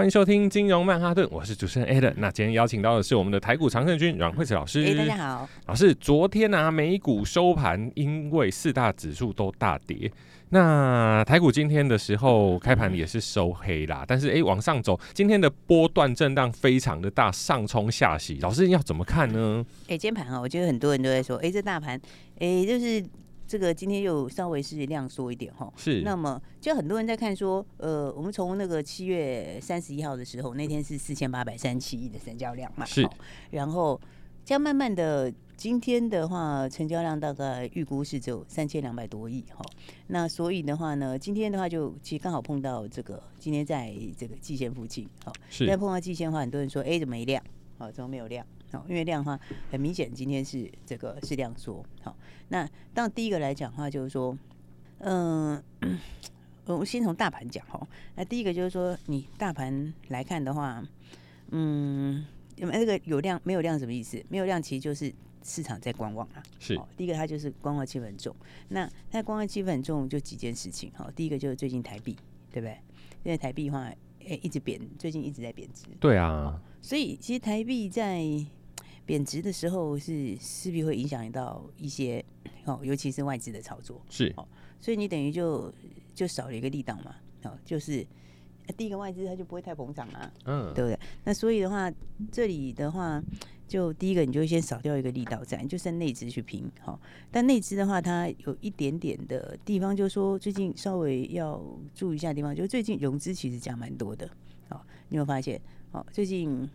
欢迎收听金融曼哈顿，我是主持人 Adam。那今天邀请到的是我们的台股常胜军阮惠慈老师。哎，大家好，老师，昨天啊，美股收盘因为四大指数都大跌。那台股今天的时候开盘也是收黑啦，但是哎、欸、往上走，今天的波段震荡非常的大，上冲下洗，老师要怎么看呢？哎、欸，今天盘啊，我觉得很多人都在说，哎、欸，这大盘，哎、欸，就是这个今天又稍微是量缩一点哈。是。那么就很多人在看说，呃，我们从那个七月三十一号的时候，那天是四千八百三十七亿的成交量嘛。是。然后这样慢慢的。今天的话，成交量大概预估是只有三千两百多亿哈。那所以的话呢，今天的话就其实刚好碰到这个，今天在这个季线附近，好，是在碰到季线的话，很多人说，哎，怎么没量？好，怎么没有量？好，因为量的话，很明显今天是这个是量缩。好，那当然第一个来讲的话，就是说，嗯，我们先从大盘讲哈。那第一个就是说，你大盘来看的话，嗯，那个有量没有量什么意思？没有量其实就是。市场在观望啊，是、哦、第一个，它就是观望气氛很重。那那观望气氛很重，就几件事情哈、哦。第一个就是最近台币，对不对？因为台币的话，哎，一直贬，最近一直在贬值。对啊、哦，所以其实台币在贬值的时候，是势必会影响到一些哦，尤其是外资的操作。是哦，所以你等于就就少了一个力道嘛。哦，就是第一个外资它就不会太膨胀啊，嗯，对不对？那所以的话，这里的话。就第一个，你就先少掉一个力道在，就剩内资去拼好。但内资的话，它有一点点的地方，就是说最近稍微要注意一下的地方，就是最近融资其实讲蛮多的。哦，你有发现？哦，最近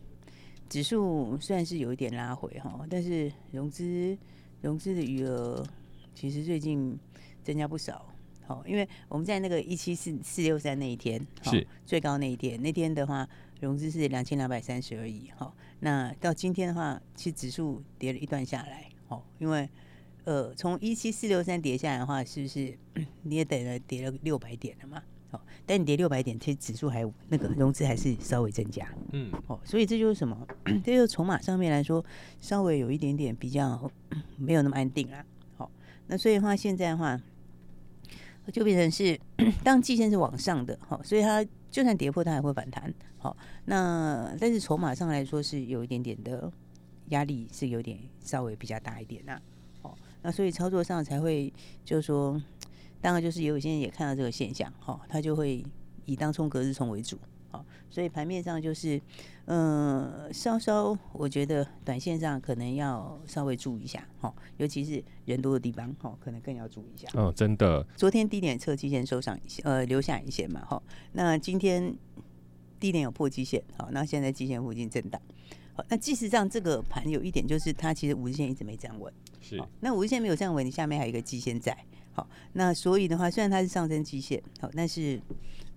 指数虽然是有一点拉回哈，但是融资融资的余额其实最近增加不少。好，因为我们在那个一七四四六三那一天是最高那一天，那天的话融资是两千两百三十而已。好，那到今天的话，其实指数跌了一段下来。哦，因为呃，从一七四六三跌下来的话，是不是 你也等了跌了六百点了嘛？好，但你跌六百点，其实指数还那个融资还是稍微增加。嗯，哦，所以这就是什么？这就是筹码上面来说，稍微有一点点比较没有那么安定啦。好，那所以的话，现在的话。就变成是，当季线是往上的，好，所以它就算跌破，它还会反弹，好，那但是筹码上来说是有一点点的压力，是有点稍微比较大一点啦。哦，那所以操作上才会就是说，当然就是也有些人也看到这个现象，哈，他就会以当冲隔日冲为主。所以盘面上就是，嗯，稍稍我觉得短线上可能要稍微注意一下，哈，尤其是人多的地方，哈，可能更要注意一下。哦，真的。昨天低点测期线收上一些，呃，留下一些嘛，哈。那今天低点有破基线，好，那现在基线附近震荡。好，那即使上这个盘有一点就是它其实五日线一直没站稳，是。那五日线没有站稳，你下面还有一个基线在，好，那所以的话，虽然它是上升季线，好，但是。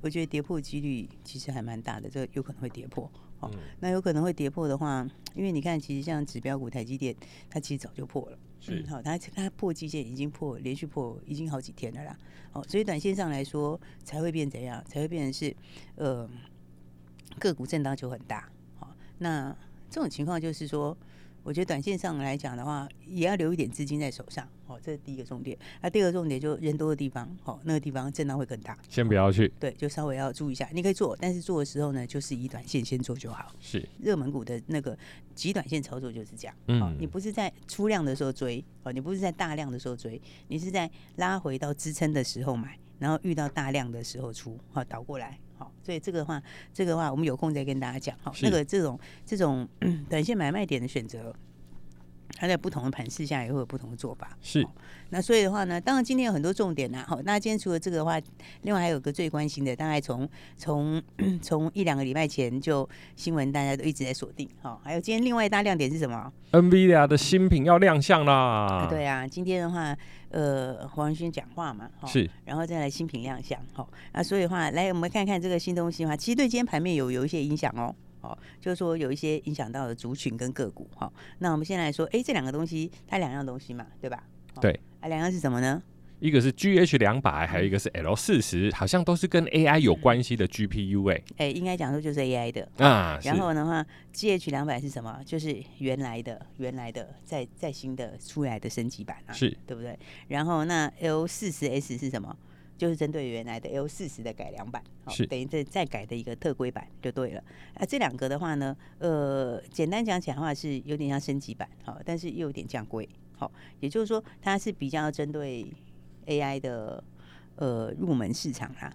我觉得跌破几率其实还蛮大的，这有可能会跌破。好，那有可能会跌破的话，因为你看，其实像指标股台积电，它其实早就破了。嗯，好，它它破基线已经破，连续破已经好几天了啦。好，所以短线上来说才会变怎样？才会变成是呃个股震荡就很大。好，那这种情况就是说。我觉得短线上来讲的话，也要留一点资金在手上，哦，这是第一个重点。那第二个重点就人多的地方，哦，那个地方震荡会更大。先不要去，对，就稍微要注意一下。你可以做，但是做的时候呢，就是以短线先做就好。是热门股的那个极短线操作就是这样。嗯、哦，你不是在出量的时候追，哦，你不是在大量的时候追，你是在拉回到支撑的时候买，然后遇到大量的时候出，好、哦、倒过来。好，所以这个的话，这个的话，我们有空再跟大家讲。好，那个这种这种短线买卖点的选择，它在不同的盘势下也会有不同的做法。是，那所以的话呢，当然今天有很多重点呐。好，那今天除了这个的话，另外还有个最关心的，大概从从从一两个礼拜前就新闻大家都一直在锁定。好，还有今天另外一大亮点是什么？NVIDIA 的新品要亮相啦。啊对啊，今天的话，呃，黄仁勋讲话嘛，是，然后再来新品亮相。好，那所以的话，来我们看看这个新东西的话，其实对今天盘面有有一些影响哦。哦，就是说有一些影响到的族群跟个股。哦，那我们先来说，哎，这两个东西，它两样东西嘛，对吧？对。啊，两样是什么呢？一个是 G H 两百，还有一个是 L 四十，好像都是跟 A I 有关系的 G P U 哎。哎，应该讲说就是 A I 的啊。然后的话，G H 两百是什么？就是原来的、原来的、再再新的出来的升级版啊，是对不对？然后那 L 四十 S 是什么？就是针对原来的 L 四十的改良版，是等于这再改的一个特规版就对了。啊，这两个的话呢，呃，简单讲起来的话是有点像升级版，好，但是又有点降规，好，也就是说它是比较针对 AI 的呃入门市场啦。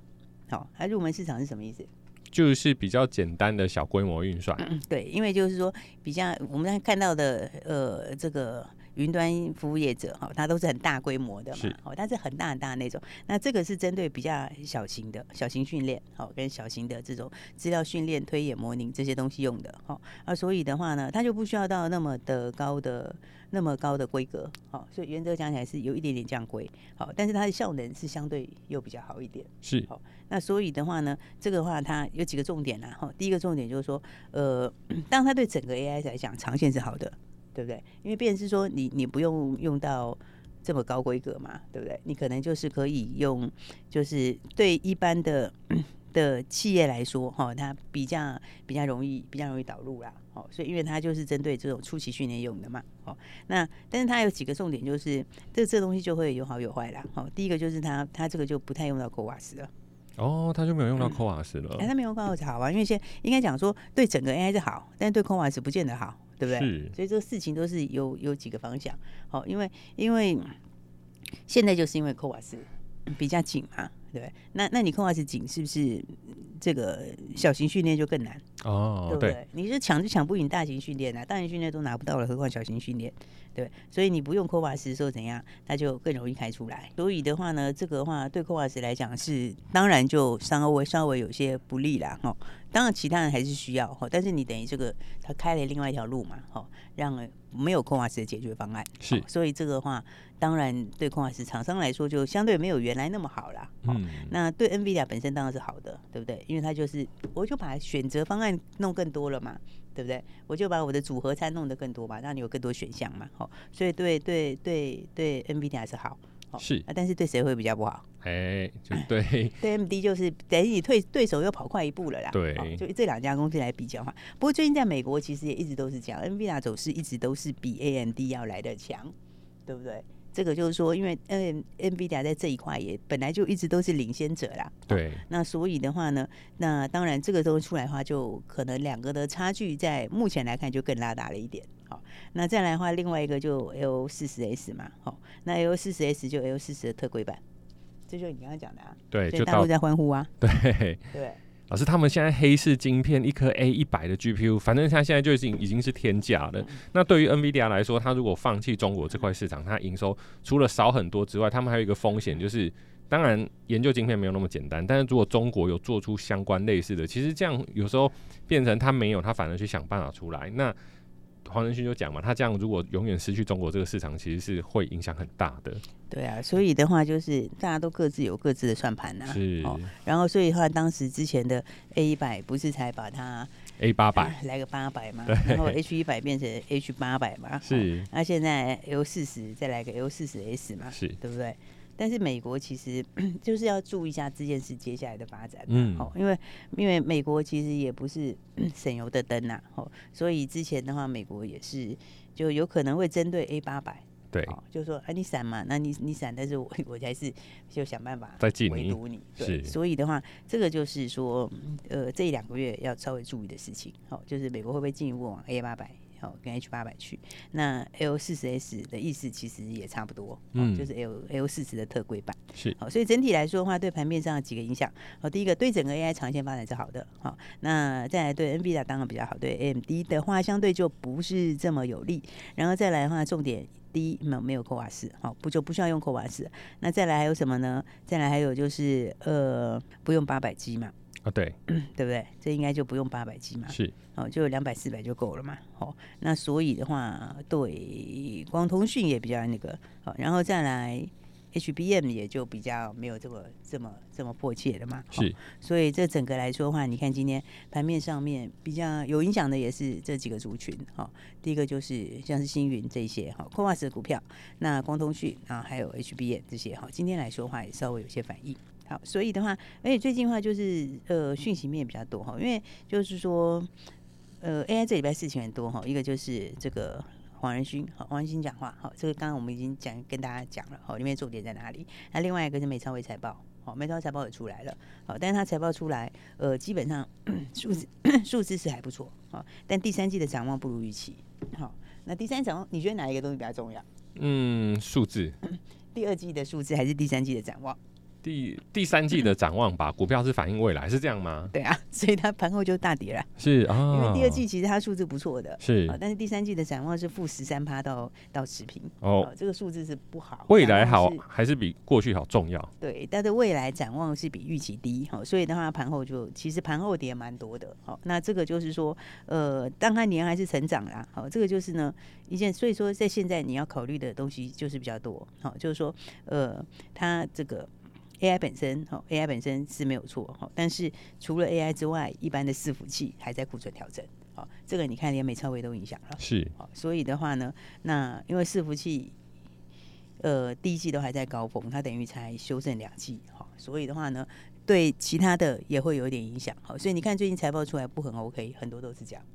好，它入门市场是什么意思？就是比较简单的小规模运算，嗯，对，因为就是说比较我们看到的呃这个。云端服务业者哈，它都是很大规模的嘛，哦，但是很大很大的那种。那这个是针对比较小型的小型训练，好，跟小型的这种资料训练、推演、模拟这些东西用的，好，啊，所以的话呢，它就不需要到那么的高的那么高的规格，好，所以原则讲起来是有一点点降规，好，但是它的效能是相对又比较好一点，是，好，那所以的话呢，这个的话它有几个重点啦，哈，第一个重点就是说，呃，当它对整个 AI 来讲，长线是好的。对不对？因为变成是说你你不用用到这么高规格嘛，对不对？你可能就是可以用，就是对一般的的企业来说，哈，它比较比较容易比较容易导入啦，哦，所以因为它就是针对这种初期训练用的嘛，哦，那但是它有几个重点，就是这这东西就会有好有坏啦，哦，第一个就是它它这个就不太用到 CoWoS 了，哦，它就没有用到 CoWoS 了，哎、嗯，它没有 CoWoS 好啊，因为现在应该讲说对整个 AI 是好，但是对 CoWoS 不见得好。对不对？所以这个事情都是有有几个方向。好，因为因为现在就是因为 CoWoS 比较紧嘛，对不对？那那你 CoWoS 紧是不是这个小型训练就更难？哦，对不对？对你是抢就抢不赢大型训练啊，大型训练都拿不到了，何况小型训练？对，所以你不用 CoWoS 的时候怎样，它就更容易开出来。所以的话呢，这个的话对 CoWoS 来讲是当然就稍微稍微有些不利啦。哈。当然其他人还是需要哈，但是你等于这个他开了另外一条路嘛，哈，让没有 CoWoS 的解决方案。是，所以这个的话当然对 CoWoS 厂商来说就相对没有原来那么好啦。嗯，那对 NVIDIA 本身当然是好的，对不对？因为它就是我就把选择方案弄更多了嘛。对不对？我就把我的组合餐弄得更多嘛，让你有更多选项嘛。好，所以对对对对，NVD 还是好。是啊，但是对谁会比较不好？哎，就对对 AMD 就是等于你退对手又跑快一步了啦。对，就这两家公司来比较哈。不过最近在美国其实也一直都是这样，NVD 走势一直都是比 AMD 要来得强，对不对？这个就是说，因为 N NVIDIA 在这一块也本来就一直都是领先者啦。对。那所以的话呢，那当然这个东西出来的话，就可能两个的差距在目前来看就更拉大了一点。好，那再来的话，另外一个就 L 四十 S 嘛。好，那 L 四十 S 就 L 四十的特规版，这就是你刚刚讲的啊。对，就大家都在欢呼啊。对。对。老师，他们现在黑市晶片一颗 A 一百的 GPU，反正它现在就已经已经是天价了。那对于 NVIDIA 来说，它如果放弃中国这块市场，它营收除了少很多之外，他们还有一个风险，就是当然研究晶片没有那么简单。但是如果中国有做出相关类似的，其实这样有时候变成他没有，他反而去想办法出来。那黄仁勋就讲嘛，他这样如果永远失去中国这个市场，其实是会影响很大的。对啊，所以的话就是大家都各自有各自的算盘呐。是。哦，然后所以的话，当时之前的 A 一百不是才把它 A 八百 来个八百嘛，然后 H 一百变成 H 八百嘛。是。那、哦、现在 L 四十再来个 L 四十 S 嘛，是对不对？但是美国其实 就是要注意一下这件事接下来的发展，嗯，好，因为因为美国其实也不是 省油的灯呐，哦，所以之前的话，美国也是就有可能会针对 A 八百，对，就是说，哎，你闪嘛，那你你闪，但是我我还是就想办法再围堵你，对，所以的话，这个就是说，呃，这两个月要稍微注意的事情，好，就是美国会不会进一步往 A 八百哦，跟 H 八百去。那 L 四十 S 的意思其实也差不多，嗯，就是 L L 四十的特规版。是，好，所以整体来说的话，对盘面上有几个影响。好，第一个对整个 AI 长线发展是好的，好，那再来对 NVIDIA 当然比较好，对 AMD 的话相对就不是这么有利。然后再来的话，重点第一没有没有 CoWoS，好，不就不需要用 CoWoS。那再来还有什么呢？再来还有就是呃，不用八百 G 嘛。啊，对，对不对？这应该就不用八百 G 嘛，是，哦，就两百四百就够了嘛，哦，那所以的话，对，光通讯也比较那个，好，然后再来 HBM 也就比较没有这么这么这么迫切了嘛，是，所以这整个来说的话，你看今天盘面上面比较有影响的也是这几个族群，哈，第一个就是像是星云这些，哈，CoWoS 的股票，那光通讯啊，还有 HBM 这些，哈，今天来说的话也稍微有些反应。好，所以的话，而且最近的话就是呃讯息面比较多哈，因为就是说呃 AI 这礼拜事情很多哈，一个就是这个黄仁勋，好黄仁勋讲话，好这个刚刚我们已经讲跟大家讲了，好里面重点在哪里？那另外一个是美超微财报，好美超微财报也出来了，好但是它财报出来，呃基本上数字数字是还不错，好但第三季的展望不如预期，好那第三季展望你觉得哪一个东西比较重要？嗯，数字，第二季的数字还是第三季的展望？第第三季的展望吧，股票是反映未来，是这样吗？对啊，所以它盘后就大跌了。是啊，因为第二季其实它数字不错的，是，但是第三季的展望是负十三趴到到持平。哦，这个数字是不好。未来好还是比过去好重要？对，但是未来展望是比预期低，好，所以的话盘后就其实盘后跌蛮多的。好，那这个就是说，呃，当它年还是成长啦。好，这个就是呢一件，所以说在现在你要考虑的东西就是比较多。好，就是说，呃，它这个。AI 本身，哦，AI 本身是没有错，哈，但是除了 AI 之外，一般的伺服器还在库存调整，哦，这个你看连美超微都影响了，是，好，所以的话呢，那因为伺服器，呃，第一季都还在高峰，它等于才修正两季，好，所以的话呢，对其他的也会有一点影响，好，所以你看最近财报出来不很 OK，很多都是这样。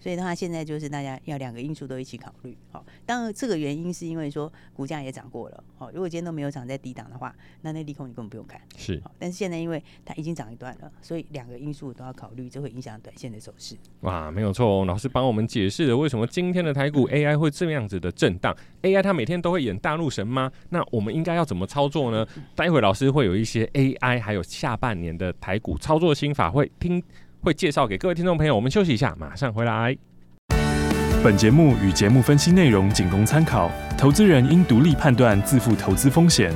所以的话，现在就是大家要两个因素都一起考虑。好，当然这个原因是因为说股价也涨过了。好，如果今天都没有涨在低档的话，那那利空你根本不用看。是。但是现在因为它已经涨一段了，所以两个因素都要考虑，这会影响短线的走势。哇，没有错哦，老师帮我们解释了为什么今天的台股 AI 会这样子的震荡。AI 它每天都会演大陆神吗？那我们应该要怎么操作呢？待会老师会有一些 AI 还有下半年的台股操作心法会听。会介绍给各位听众朋友，我们休息一下，马上回来。本节目与节目分析内容仅供参考，投资人应独立判断，自负投资风险。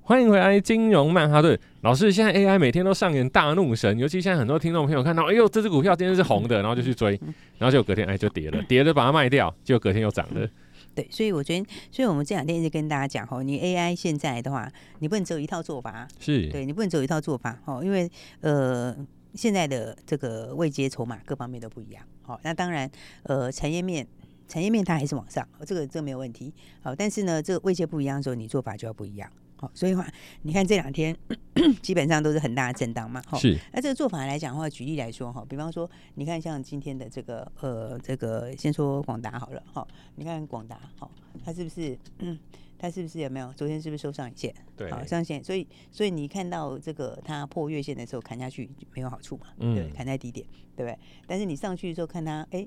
欢迎回来，金融曼哈顿老师。现在 AI 每天都上演大怒神，尤其现在很多听众朋友看到，哎呦，这只股票今天是红的，然后就去追，然后就隔天哎就跌了，跌了把它卖掉，结果隔天又涨了。对，所以我觉得，所以我们这两天一直跟大家讲哦，你 AI 现在的话，你不能只有一套做法，是对，你不能只有一套做法哦，因为呃。现在的这个未接筹码各方面都不一样，好，那当然，呃，产业面，产业面它还是往上，这个这个没有问题，好，但是呢，这个位阶不一样的时候，你做法就要不一样，好，所以话，你看这两天 基本上都是很大的震荡嘛，好，是，那这个做法来讲的话，举例来说哈，比方说，你看像今天的这个，呃，这个先说广达好了，哈，你看广达，好，它是不是？嗯它是不是有没有？昨天是不是收上影线？对，好上线。所以，所以你看到这个它破月线的时候砍下去没有好处嘛？嗯，对，砍在低点，对不对？但是你上去的时候看它，哎，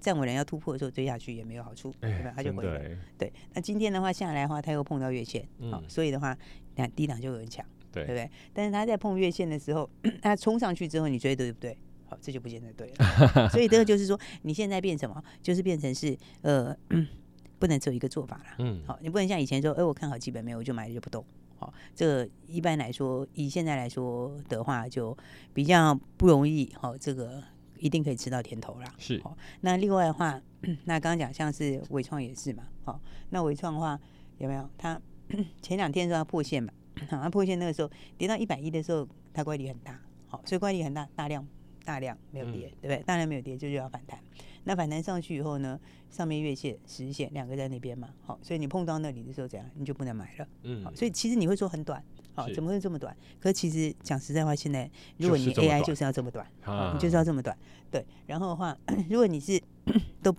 站稳了要突破的时候追下去也没有好处，对吧？它就回来。对，那今天的话下来的话，它又碰到月线，好，所以的话，你看低档就有人抢，对，对不对？但是它在碰月线的时候，它冲上去之后，你追对不对？好，这就不见得对了。所以这个就是说，你现在变什么？就是变成是呃。不能只有一个做法啦，嗯，好，你不能像以前说，哎，我看好基本面，我就买了就不动，好，这个一般来说，以现在来说的话，就比较不容易，好，这个一定可以吃到甜头啦。是，好那另外的话，那刚刚讲像是伟创也是嘛，好，那伟创的话有没有？它 前两天说它破线嘛，好，它破线那个时候跌到一百一的时候，它乖离很大，好，所以乖离很大，大量大量没有跌，嗯、对不对？大量没有跌，就是要反弹。那反弹上去以后呢，上面月线、十线两个在那边嘛，好，所以你碰到那里的时候，怎样你就不能买了，嗯，好，所以其实你会说很短，好，怎么会这么短？可是其实讲实在话，现在如果你 AI 就是要这么短，好，你就是要这么短，对。然后的话，如果你是 都，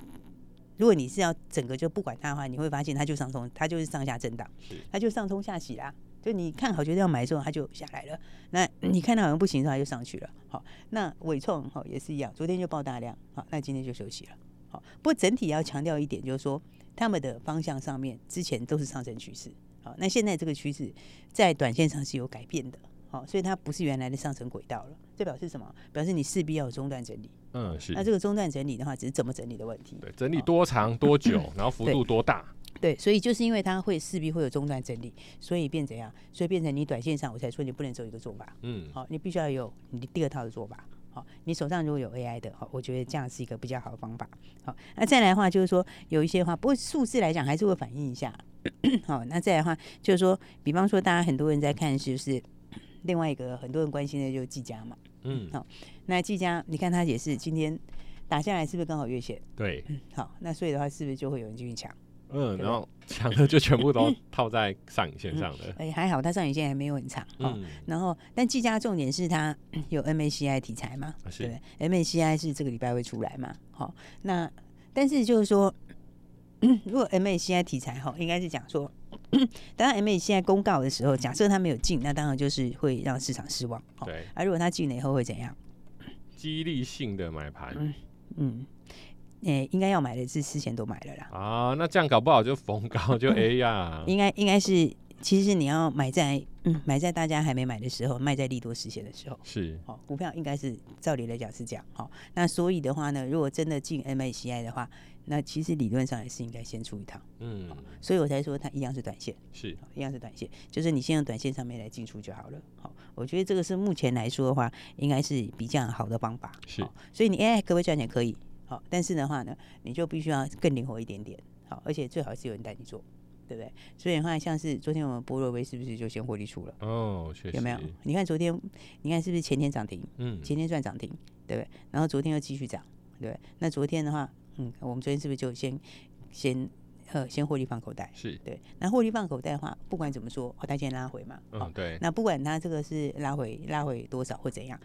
如果你是要整个就不管它的话，你会发现它就上冲，它就是上下震荡，它就上冲下洗啦。就你看好觉得要买的时候，它就下来了。那你看到好像不行的时候，它就上去了。好，那尾创好也是一样，昨天就爆大量，好，那今天就休息了。好，不过整体要强调一点，就是说他们的方向上面之前都是上升趋势，好，那现在这个趋势在短线上是有改变的，好，所以它不是原来的上升轨道了。这表示什么？表示你势必要有中断整理。嗯，是。那这个中断整理的话，只是怎么整理的问题。对，整理多长多久，然后幅度多大？对，所以就是因为它会势必会有中断整理，所以变怎样？所以变成你短线上，我才说你不能走一个做法。嗯，好，你必须要有你第二套的做法。好，你手上如果有 AI 的，好，我觉得这样是一个比较好的方法。好，那再来的话就是说有一些话，不过数字来讲还是会反映一下。好，那再来的话就是说，比方说大家很多人在看，就是另外一个很多人关心的就是技嘉嘛。嗯，好，那技嘉你看它也是今天打下来，是不是刚好月线？对，嗯，好，那所以的话是不是就会有人进去抢？嗯，然后抢的就全部都 套在上影线上了。哎、还好，它上影线还没有很长。哦、嗯，然后但技嘉重点是它 有 MACI 题材嘛？是对，MACI 是这个礼拜会出来嘛？好、哦，那但是就是说，如果 MACI 题材哈，应该是讲说，当 MACI 公告的时候，假设它没有进，那当然就是会让市场失望。哦、对，而、啊、如果它进了以后会怎样？激励性的买盘。嗯。嗯诶、欸，应该要买的是之前都买了啦。啊，那这样搞不好就逢高就 A 呀。应该应该是，其实你要买在嗯买在大家还没买的时候，卖在利多实现的时候。是。好、哦，股票应该是照理来讲是这样。好、哦，那所以的话呢，如果真的进 MACI 的话，那其实理论上也是应该先出一趟。嗯、哦。所以我才说它一样是短线。是、哦。一样是短线，就是你先用短线上面来进出就好了。我觉得这个是目前来说的话，应该是比较好的方法。是。哦、所以你 AI 可不可以赚钱？可以。好，但是的话呢，你就必须要更灵活一点点，好，而且最好是有人带你做，对不对？所以的话，像是昨天我们波若威是不是就先获利出了？哦，确实。有没有？你看昨天，你看是不是前天涨停？嗯，前天赚涨停，对不对？然后昨天又继续涨，对不对？那昨天的话，嗯，我们昨天是不是就先先呃先获利放口袋？是对。那获利放口袋的话，不管怎么说，它先拉回嘛。嗯，对。那不管它这个是拉回拉回多少或怎样。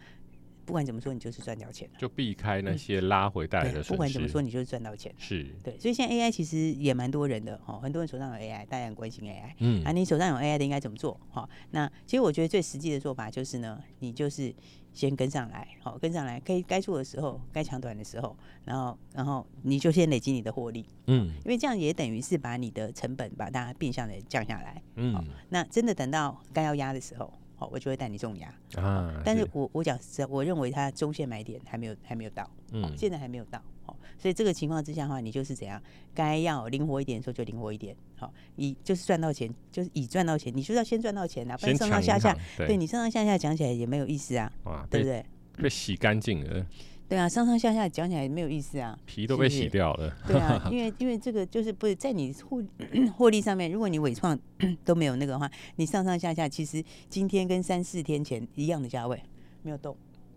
不管怎么说，你就是赚到钱了，就避开那些拉回带来的。不管怎么说，你就是赚到钱。是对，所以现在 AI 其实也蛮多人的哦，很多人手上有 AI，大家很关心 AI。嗯，啊，你手上有 AI 的应该怎么做？哈，那其实我觉得最实际的做法就是呢，你就是先跟上来，好，跟上来，可以该做的时候，该抢短的时候，然后，然后你就先累积你的获利。嗯，因为这样也等于是把你的成本把它变相的降下来。嗯，那真的等到该要压的时候。我就会带你重压啊，但是我我讲实，我认为它中线买点还没有还没有到，嗯，现在还没有到，好，所以这个情况之下的话，你就是怎样，该要灵活一点的时候就灵活一点，好，以就是赚到钱，就是以赚到钱，你说要先赚到钱啊，不然上上下下，对你上上下下讲起来也没有意思啊，对不对？被洗干净了。对啊，上上下下讲起来没有意思啊，皮都被洗掉了。对啊，因为因为这个就是不是在你获 获利上面，如果你伪创 都没有那个的话，你上上下下其实今天跟三四天前一样的价位没有动。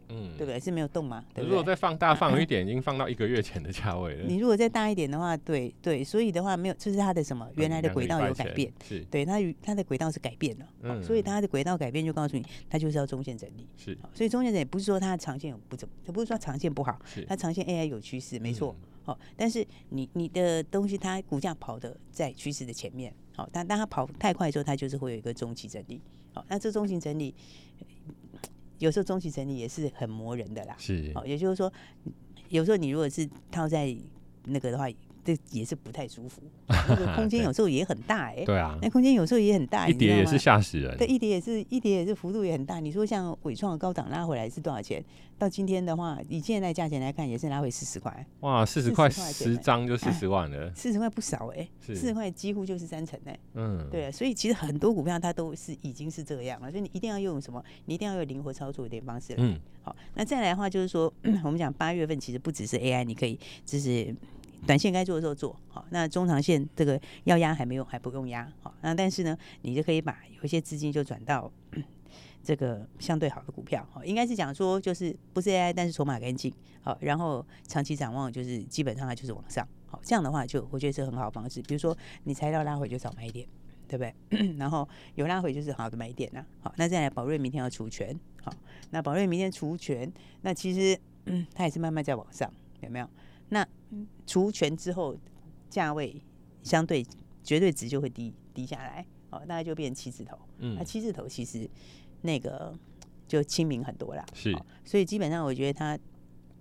嗯，对不对？是没有动嘛？对对，如果再放大放一点，已经放到一个月前的价位了。你如果再大一点的话，对对，所以的话没有，就是它的什么原来的轨道有改变，是对它它的轨道是改变了，嗯，所以它的轨道改变就告诉你，它就是要中线整理，是，所以中线整理不是说它的长线有不怎么，不是说长线不好，是。它长线 AI 有趋势，没错，好，但是你你的东西它股价跑的在趋势的前面，好，但当它跑太快的时候，它就是会有一个中期整理，好，那这中期整理。有时候中期整理也是很磨人的啦，是，哦，也就是说，有时候你如果是套在那个的话。这也是不太舒服，那个空间 有时候也很大哎、欸。对啊，那空间有时候也很大，一跌也是吓死人。对，一跌也是一跌也是幅度也很大。你说像伟创高档拉回来是多少钱？到今天的话，以现在价钱来看，也是拉回四十块。哇，四十块十张就四十万了，四十块不少哎、欸，四十块几乎就是三成哎、欸。嗯，对啊，所以其实很多股票它都是已经是这样了，所以你一定要用什么？你一定要用灵活操作一点方式。嗯，好，那再来的话就是说，我们讲八月份其实不只是 AI，你可以就是。短线该做的时候做好，那中长线这个要压还没有，还不用压好。那但是呢，你就可以把有一些资金就转到 这个相对好的股票。好，应该是讲说就是不是 AI，但是筹码干净。好，然后长期展望就是基本上它就是往上。好，这样的话就我觉得是很好的方式。比如说你材料拉回就少买一点，对不对？然后有拉回就是好的买点呐。好，那再来宝瑞明天要除权。好，那宝瑞明天除权，那其实嗯它也是慢慢在往上，有没有？那除权之后，价位相对绝对值就会低低下来，哦，大概就变成七字头。嗯，那七字头其实那个就亲民很多啦。是，所以基本上我觉得它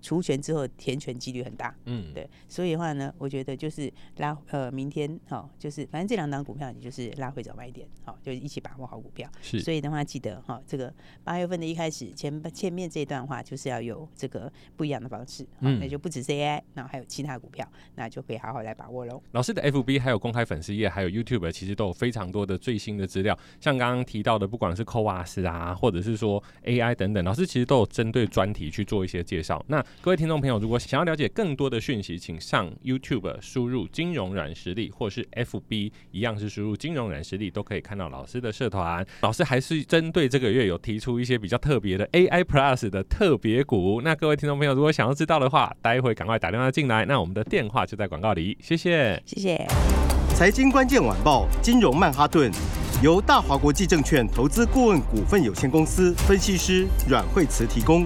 除权之后填权几率很大，嗯，对，所以的话呢，我觉得就是拉呃明天哈、哦，就是反正这两档股票你就是拉回早买点，好、哦，就一起把握好股票。是，所以的话记得哈、哦，这个八月份的一开始前前面这一段话就是要有这个不一样的方式，嗯，那就不止 AI，然后还有其他股票，那就可以好好来把握喽。老师的 FB 还有公开粉丝页，还有 YouTube 其实都有非常多的最新的资料，像刚刚提到的，不管是 CoWoS 啊，或者是说 AI 等等，老师其实都有针对专题去做一些介绍。那各位听众朋友，如果想要了解更多的讯息，请上 YouTube 输入“金融软实力”或是 FB 一样是输入“金融软实力”，都可以看到老师的社团。老师还是针对这个月有提出一些比较特别的 AI Plus 的特别股。那各位听众朋友，如果想要知道的话，待会赶快打电话进来。那我们的电话就在广告里。谢谢，谢谢。财经关键晚报，金融曼哈顿，由大华国际证券投资顾问股份有限公司分析师阮惠慈提供。